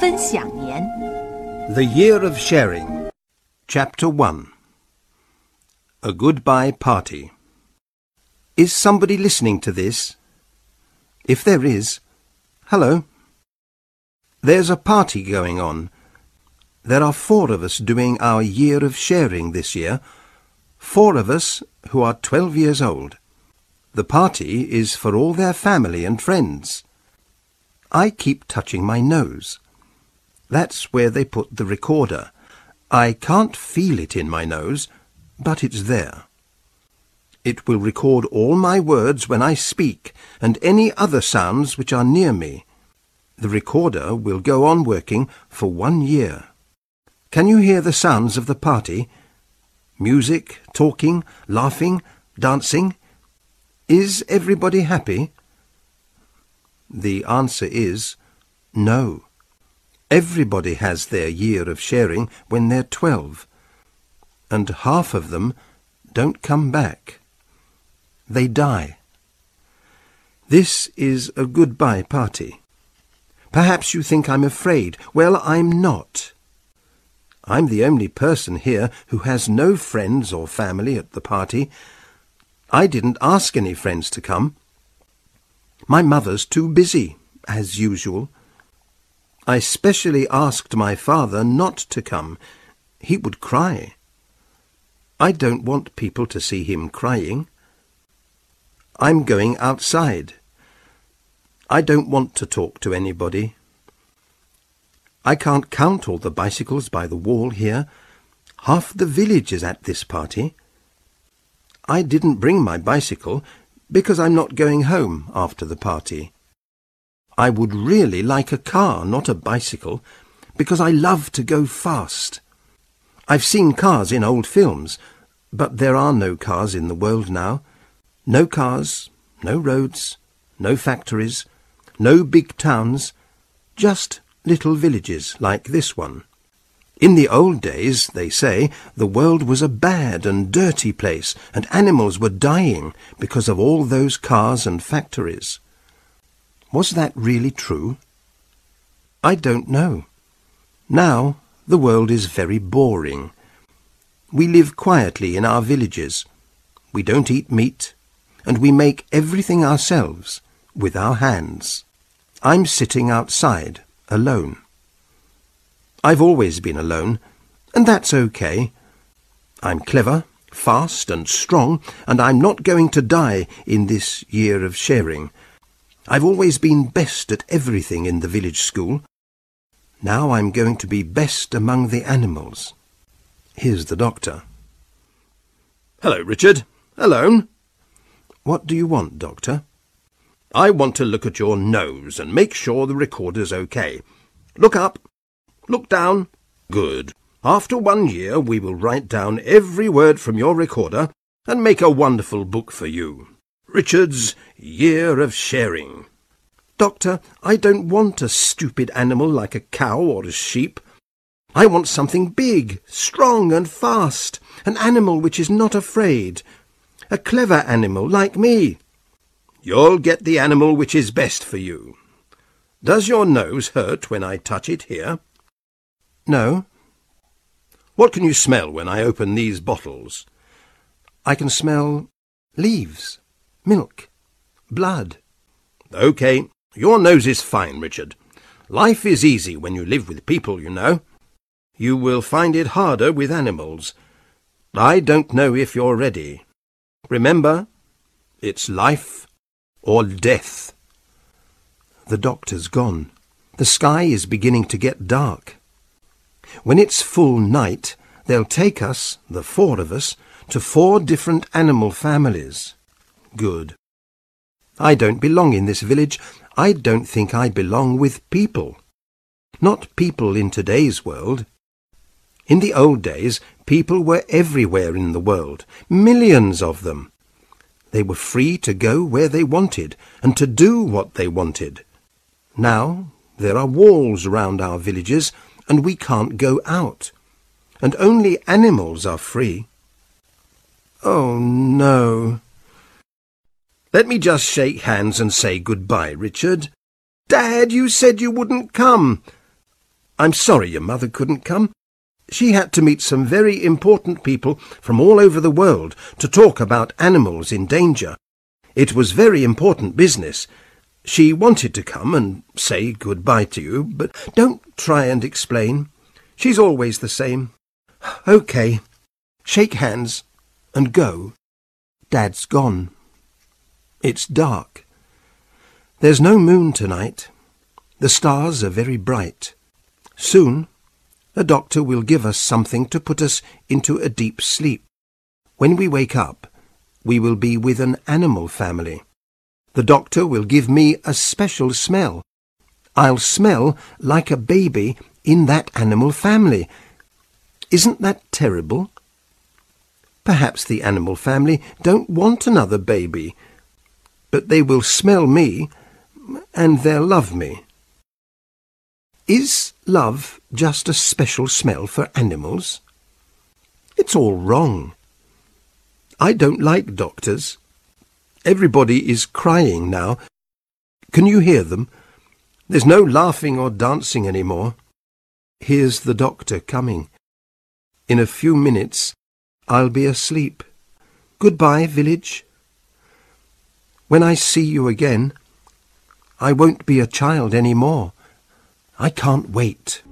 分享年。 The Year of Sharing, Chapter 1 A Goodbye Party. Is somebody listening to this? If there is, hello. There's a party going on. There are four of us doing our Year of Sharing this year. Four of us who are twelve years old. The party is for all their family and friends. I keep touching my nose. That's where they put the recorder. I can't feel it in my nose, but it's there. It will record all my words when I speak and any other sounds which are near me. The recorder will go on working for one year. Can you hear the sounds of the party? Music, talking, laughing, dancing? Is everybody happy? The answer is no. Everybody has their year of sharing when they're twelve, and half of them don't come back. They die. This is a goodbye party. Perhaps you think I'm afraid. Well, I'm not. I'm the only person here who has no friends or family at the party. I didn't ask any friends to come. My mother's too busy, as usual. I specially asked my father not to come. He would cry. I don't want people to see him crying. I'm going outside. I don't want to talk to anybody. I can't count all the bicycles by the wall here. Half the village is at this party. I didn't bring my bicycle because I'm not going home after the party. I would really like a car, not a bicycle, because I love to go fast. I've seen cars in old films, but there are no cars in the world now. No cars, no roads, no factories, no big towns, just little villages like this one. In the old days, they say, the world was a bad and dirty place, and animals were dying because of all those cars and factories. Was that really true? I don't know. Now the world is very boring. We live quietly in our villages. We don't eat meat, and we make everything ourselves with our hands. I'm sitting outside, alone. I've always been alone, and that's okay. I'm clever, fast and strong, and I'm not going to die in this year of sharing. I've always been best at everything in the village school. Now I'm going to be best among the animals. Here's the doctor. Hello, Richard. Alone? What do you want, doctor? I want to look at your nose and make sure the recorder's okay. Look up. Look down. Good. After one year, we will write down every word from your recorder and make a wonderful book for you. Richard's Year of Sharing. Doctor, I don't want a stupid animal like a cow or a sheep. I want something big, strong and fast, an animal which is not afraid. A clever animal like me. You'll get the animal which is best for you. Does your nose hurt when I touch it here? No, What can you smell when I open these bottles? I can smell leaves, milk, blood. OK, your nose is fine, Richard. Life is easy when you live with people, you know. You will find it harder with animals. I don't know if you're ready. Remember, it's life or death. The doctor's gone. The sky is beginning to get dark. When it's full night, they'll take us, the four of us, to four different animal families. Good. I don't belong in this village. I don't think I belong with people. Not people in today's world. In the old days, people were everywhere in the world, millions of them. They were free to go where they wanted and to do what they wanted. Now there are walls round our villages and we can't go out. And only animals are free. Oh, no. Let me just shake hands and say goodbye, Richard. Dad, you said you wouldn't come. I'm sorry your mother couldn't come. She had to meet some very important people from all over the world to talk about animals in danger. It was very important business. She wanted to come and say goodbye to you, but don't try and explain. She's always the same. OK. Shake hands and go. Dad's gone. It's dark. There's no moon tonight. The stars are very bright. Soon a doctor will give us something to put us into a deep sleep. When we wake up, we will be with an animal family. The doctor will give me a special smell. I'll smell like a baby in that animal family. Isn't that terrible? Perhaps the animal family don't want another baby, but they will smell me and they'll love me. Is love just a special smell for animals? It's all wrong. I don't like doctors. Everybody is crying now. Can you hear them? There's no laughing or dancing any more. Here's the doctor coming. In a few minutes I'll be asleep. Goodbye, village. When I see you again, I won't be a child any more. I can't wait.